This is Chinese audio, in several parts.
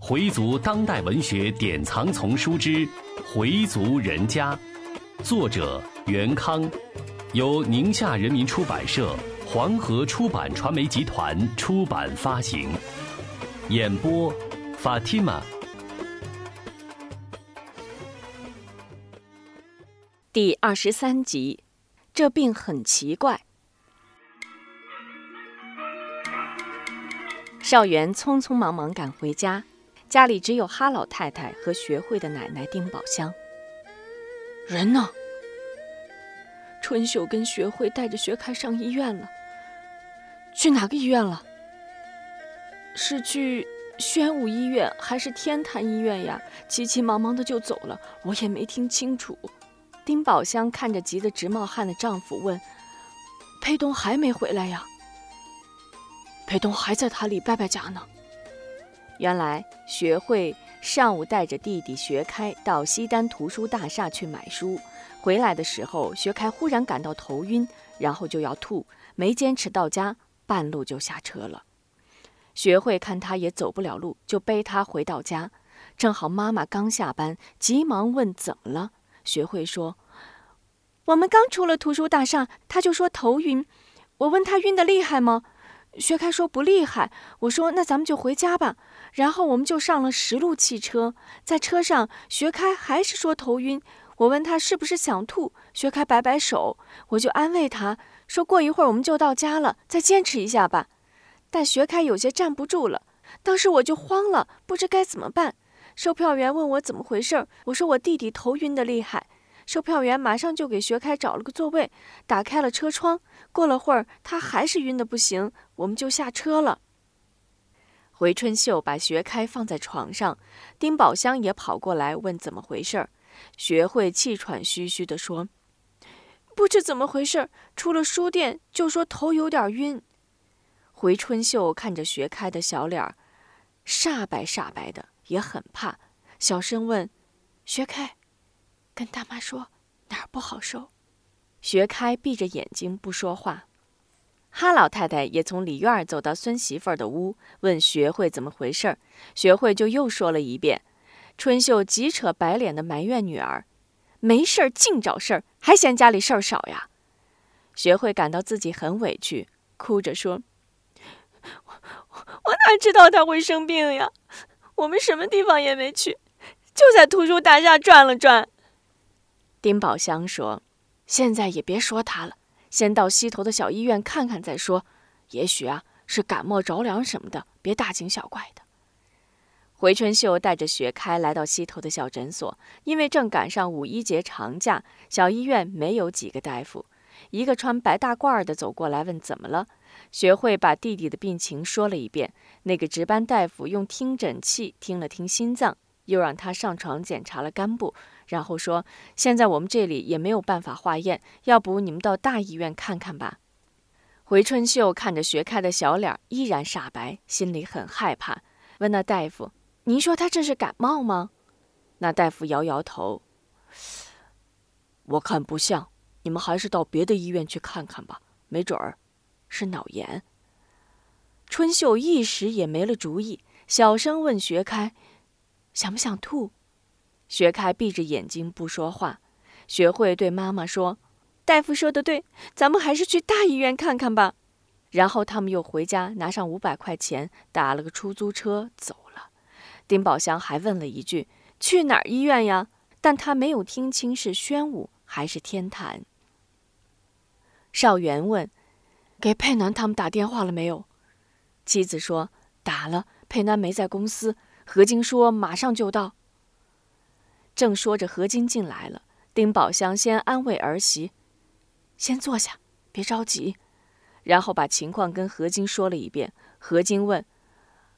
回族当代文学典藏丛书之《回族人家》，作者袁康，由宁夏人民出版社、黄河出版传媒集团出版发行。演播：Fatima。第二十三集，这病很奇怪。少元匆匆忙忙赶回家。家里只有哈老太太和学会的奶奶丁宝香。人呢？春秀跟学会带着学开上医院了。去哪个医院了？是去宣武医院还是天坛医院呀？急急忙忙的就走了，我也没听清楚。丁宝香看着急得直冒汗的丈夫，问：“佩东还没回来呀？”裴东还在他李伯伯家呢。原来学会上午带着弟弟学开到西单图书大厦去买书，回来的时候，学开忽然感到头晕，然后就要吐，没坚持到家，半路就下车了。学会看他也走不了路，就背他回到家。正好妈妈刚下班，急忙问怎么了。学会说：“我们刚出了图书大厦，他就说头晕。我问他晕得厉害吗？学开说不厉害。我说那咱们就回家吧。”然后我们就上了十路汽车，在车上，学开还是说头晕。我问他是不是想吐，学开摆摆手，我就安慰他说过一会儿我们就到家了，再坚持一下吧。但学开有些站不住了，当时我就慌了，不知该怎么办。售票员问我怎么回事，我说我弟弟头晕的厉害。售票员马上就给学开找了个座位，打开了车窗。过了会儿，他还是晕的不行，我们就下车了。回春秀把学开放在床上，丁宝香也跑过来问怎么回事儿。学会气喘吁吁地说：“不知怎么回事，出了书店就说头有点晕。”回春秀看着学开的小脸儿，煞白煞白的，也很怕，小声问：“学开，跟大妈说哪儿不好受？”学开闭着眼睛不说话。哈老太太也从里院走到孙媳妇儿的屋，问学会怎么回事儿。学会就又说了一遍。春秀急扯白脸的埋怨女儿：“没事儿净找事儿，还嫌家里事儿少呀？”学会感到自己很委屈，哭着说：“我我哪知道他会生病呀？我们什么地方也没去，就在图书大厦转了转。”丁宝香说：“现在也别说他了。”先到西头的小医院看看再说，也许啊是感冒着凉什么的，别大惊小怪的。回春秀带着雪开来到西头的小诊所，因为正赶上五一节长假，小医院没有几个大夫。一个穿白大褂的走过来问怎么了，学会把弟弟的病情说了一遍。那个值班大夫用听诊器听了听心脏，又让他上床检查了肝部。然后说：“现在我们这里也没有办法化验，要不你们到大医院看看吧。”回春秀看着学开的小脸，依然煞白，心里很害怕，问那大夫：“您说他这是感冒吗？”那大夫摇摇头：“我看不像，你们还是到别的医院去看看吧，没准儿是脑炎。”春秀一时也没了主意，小声问学开：“想不想吐？”学开闭着眼睛不说话，学会对妈妈说：“大夫说的对，咱们还是去大医院看看吧。”然后他们又回家拿上五百块钱，打了个出租车走了。丁宝香还问了一句：“去哪儿医院呀？”但他没有听清是宣武还是天坛。少元问：“给佩南他们打电话了没有？”妻子说：“打了，佩南没在公司。何晶说马上就到。”正说着，何晶进来了。丁宝香先安慰儿媳：“先坐下，别着急。”然后把情况跟何晶说了一遍。何晶问：“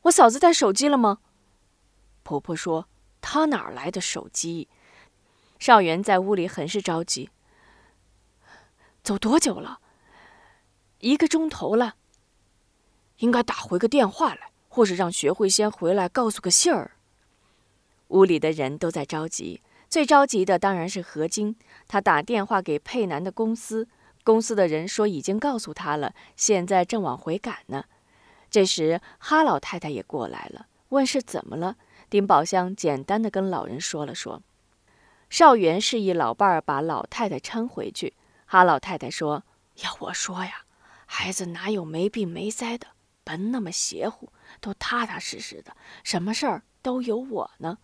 我嫂子带手机了吗？”婆婆说：“她哪来的手机？”少元在屋里很是着急：“走多久了？一个钟头了。应该打回个电话来，或者让学会先回来告诉个信儿。”屋里的人都在着急，最着急的当然是何晶。他打电话给佩南的公司，公司的人说已经告诉他了，现在正往回赶呢。这时哈老太太也过来了，问是怎么了。丁宝香简单的跟老人说了说。少元示意老伴儿把老太太搀回去。哈老太太说：“要我说呀，孩子哪有没病没灾的，甭那么邪乎，都踏踏实实的，什么事儿都有我呢。”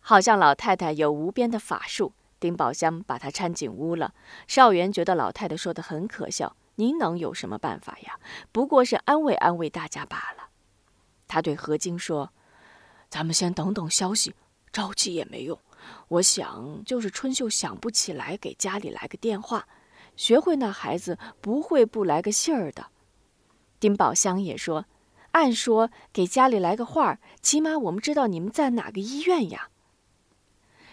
好像老太太有无边的法术。丁宝香把她搀进屋了。少元觉得老太太说的很可笑，您能有什么办法呀？不过是安慰安慰大家罢了。他对何晶说：“咱们先等等消息，着急也没用。我想，就是春秀想不起来给家里来个电话，学会那孩子不会不来个信儿的。”丁宝香也说：“按说给家里来个话儿，起码我们知道你们在哪个医院呀。”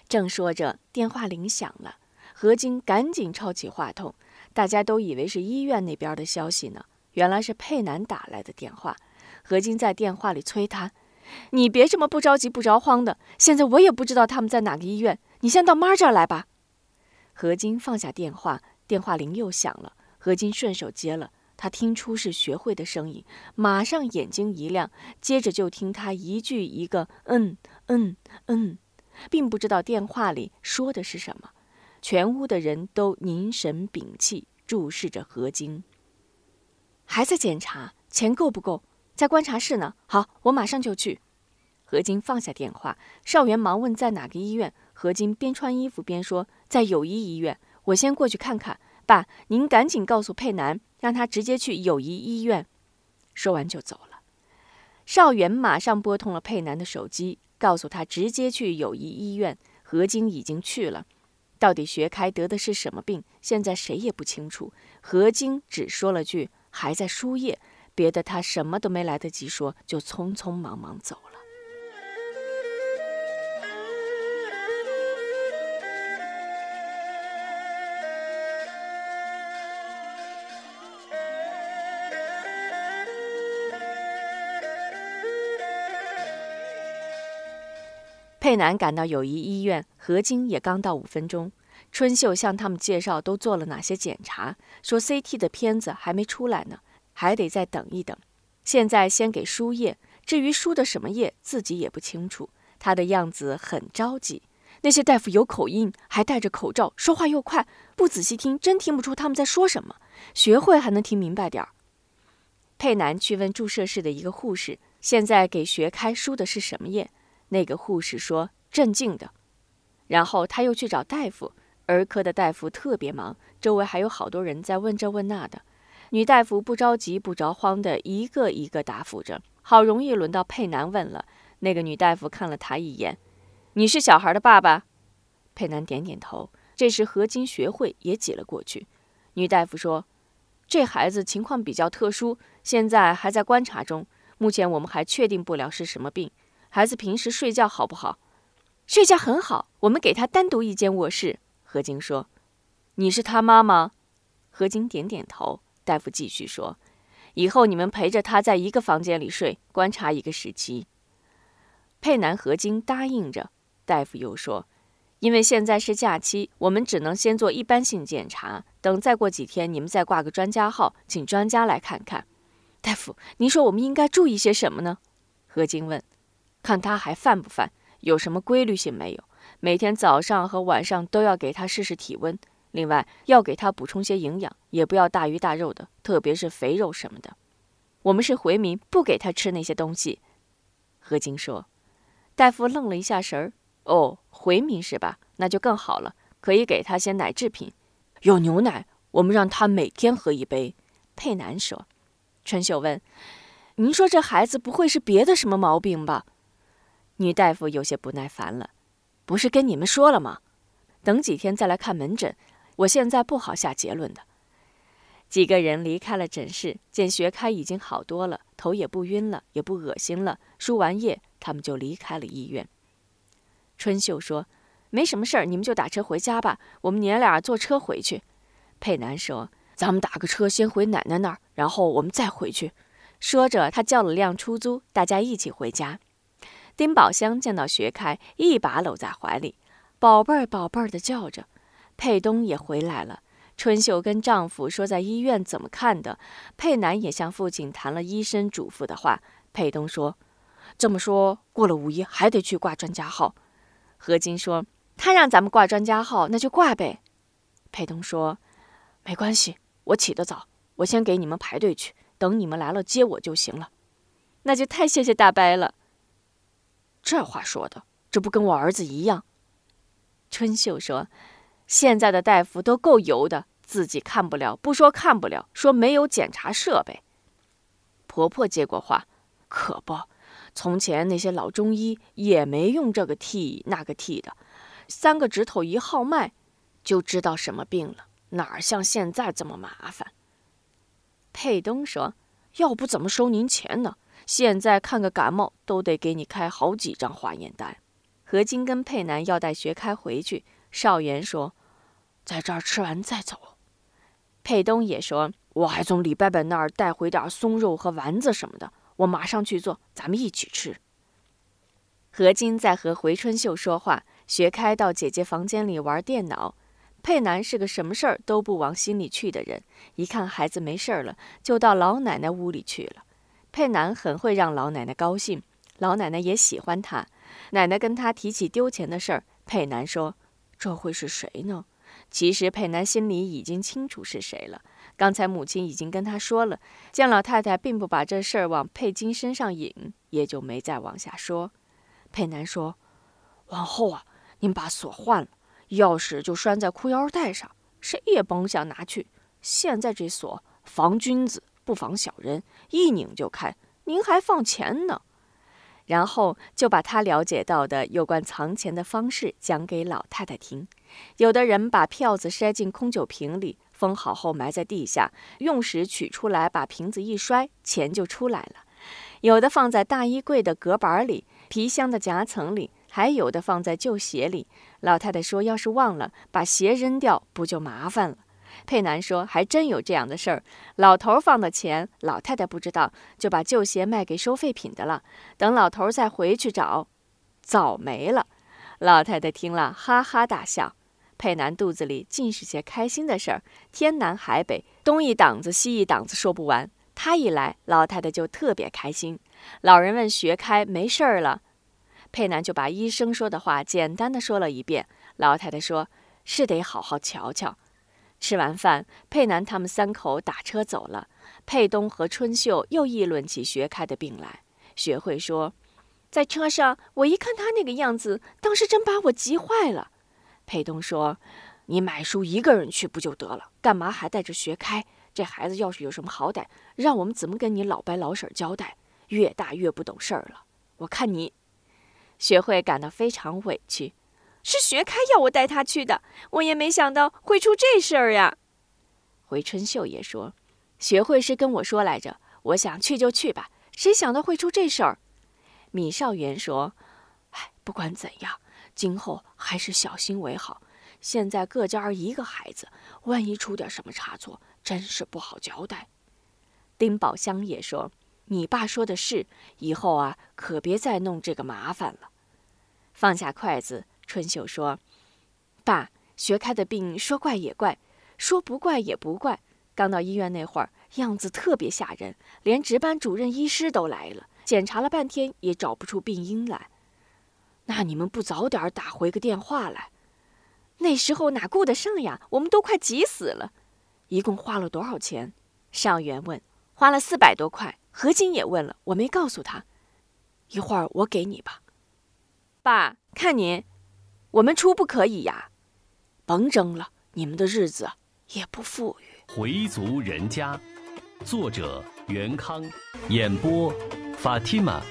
正说着，电话铃响了。何晶赶紧抄起话筒，大家都以为是医院那边的消息呢，原来是佩南打来的电话。何晶在电话里催他：“你别这么不着急不着慌的，现在我也不知道他们在哪个医院，你先到妈这儿来吧。”何晶放下电话，电话铃又响了。何晶顺手接了，他听出是学会的声音，马上眼睛一亮，接着就听他一句一个“嗯嗯嗯”。并不知道电话里说的是什么，全屋的人都凝神屏气，注视着何晶。还在检查，钱够不够？在观察室呢。好，我马上就去。何晶放下电话，少元忙问在哪个医院。何晶边穿衣服边说：“在友谊医院，我先过去看看。”爸，您赶紧告诉佩南，让他直接去友谊医院。说完就走了。少元马上拨通了佩南的手机。告诉他直接去友谊医院，何晶已经去了。到底学开得的是什么病，现在谁也不清楚。何晶只说了句还在输液，别的他什么都没来得及说，就匆匆忙忙走了。佩南赶到友谊医院，何晶也刚到五分钟。春秀向他们介绍都做了哪些检查，说 CT 的片子还没出来呢，还得再等一等。现在先给输液，至于输的什么液，自己也不清楚。他的样子很着急。那些大夫有口音，还戴着口罩，说话又快，不仔细听真听不出他们在说什么。学会还能听明白点儿。佩南去问注射室的一个护士，现在给学开输的是什么液？那个护士说：“镇静的。”然后他又去找大夫，儿科的大夫特别忙，周围还有好多人在问这问那的。女大夫不着急不着慌的一个一个答复着。好容易轮到佩南问了，那个女大夫看了他一眼：“你是小孩的爸爸？”佩南点点头。这时何金学会也挤了过去。女大夫说：“这孩子情况比较特殊，现在还在观察中，目前我们还确定不了是什么病。”孩子平时睡觉好不好？睡觉很好。我们给他单独一间卧室。何晶说：“你是他妈妈？”何晶点点头。大夫继续说：“以后你们陪着他在一个房间里睡，观察一个时期。”佩南、何晶答应着。大夫又说：“因为现在是假期，我们只能先做一般性检查。等再过几天，你们再挂个专家号，请专家来看看。”大夫，您说我们应该注意些什么呢？何晶问。看他还犯不犯，有什么规律性没有？每天早上和晚上都要给他试试体温，另外要给他补充些营养，也不要大鱼大肉的，特别是肥肉什么的。我们是回民，不给他吃那些东西。何晶说。大夫愣了一下神儿，哦，回民是吧？那就更好了，可以给他些奶制品，有牛奶，我们让他每天喝一杯。佩南说。春秀问：“您说这孩子不会是别的什么毛病吧？”女大夫有些不耐烦了，不是跟你们说了吗？等几天再来看门诊，我现在不好下结论的。几个人离开了诊室，见学开已经好多了，头也不晕了，也不恶心了。输完液，他们就离开了医院。春秀说：“没什么事儿，你们就打车回家吧，我们娘俩坐车回去。”佩南说：“咱们打个车先回奶奶那儿，然后我们再回去。”说着，他叫了辆出租，大家一起回家。丁宝香见到学开，一把搂在怀里，宝贝儿宝贝儿的叫着。佩东也回来了。春秀跟丈夫说在医院怎么看的。佩南也向父亲谈了医生嘱咐的话。佩东说：“这么说，过了五一还得去挂专家号。何金说：“他让咱们挂专家号，那就挂呗。”佩东说：“没关系，我起得早，我先给你们排队去，等你们来了接我就行了。”那就太谢谢大伯了。这话说的，这不跟我儿子一样？春秀说：“现在的大夫都够油的，自己看不了，不说看不了，说没有检查设备。”婆婆接过话：“可不，从前那些老中医也没用这个替那个替的，三个指头一号脉，就知道什么病了，哪像现在这么麻烦？”佩东说：“要不怎么收您钱呢？”现在看个感冒都得给你开好几张化验单。何金跟佩南要带学开回去。少元说：“在这儿吃完再走。”佩东也说：“我还从李伯伯那儿带回点松肉和丸子什么的，我马上去做，咱们一起吃。”何金在和回春秀说话，学开到姐姐房间里玩电脑。佩南是个什么事儿都不往心里去的人，一看孩子没事儿了，就到老奶奶屋里去了。佩南很会让老奶奶高兴，老奶奶也喜欢他。奶奶跟他提起丢钱的事儿，佩南说：“这会是谁呢？”其实佩南心里已经清楚是谁了。刚才母亲已经跟他说了，见老太太并不把这事儿往佩金身上引，也就没再往下说。佩南说：“往后啊，您把锁换了，钥匙就拴在裤腰带上，谁也甭想拿去。现在这锁防君子。”不防小人，一拧就开。您还放钱呢，然后就把他了解到的有关藏钱的方式讲给老太太听。有的人把票子塞进空酒瓶里，封好后埋在地下，用时取出来，把瓶子一摔，钱就出来了。有的放在大衣柜的隔板里、皮箱的夹层里，还有的放在旧鞋里。老太太说：“要是忘了，把鞋扔掉，不就麻烦了？”佩南说：“还真有这样的事儿。老头放的钱，老太太不知道，就把旧鞋卖给收废品的了。等老头再回去找，早没了。”老太太听了，哈哈大笑。佩南肚子里尽是些开心的事儿，天南海北，东一档子西一档子说不完。他一来，老太太就特别开心。老人问学开没事儿了，佩南就把医生说的话简单的说了一遍。老太太说：“是得好好瞧瞧。”吃完饭，佩南他们三口打车走了。佩东和春秀又议论起学开的病来。学会说：“在车上，我一看他那个样子，当时真把我急坏了。”佩东说：“你买书一个人去不就得了？干嘛还带着学开？这孩子要是有什么好歹，让我们怎么跟你老伯老婶交代？越大越不懂事儿了。我看你……”学会感到非常委屈。是学开要我带他去的，我也没想到会出这事儿呀。回春秀也说，学会是跟我说来着，我想去就去吧，谁想到会出这事儿？米少元说：“哎，不管怎样，今后还是小心为好。现在各家一个孩子，万一出点什么差错，真是不好交代。”丁宝香也说：“你爸说的是，以后啊，可别再弄这个麻烦了。”放下筷子。春秀说：“爸，学开的病说怪也怪，说不怪也不怪。刚到医院那会儿，样子特别吓人，连值班主任、医师都来了，检查了半天也找不出病因来。那你们不早点打回个电话来？那时候哪顾得上呀？我们都快急死了。一共花了多少钱？”少元问。“花了四百多块。”何金也问了，我没告诉他。一会儿我给你吧。爸，看您。我们出不可以呀，甭争了，你们的日子也不富裕。回族人家，作者袁康，演播法蒂玛。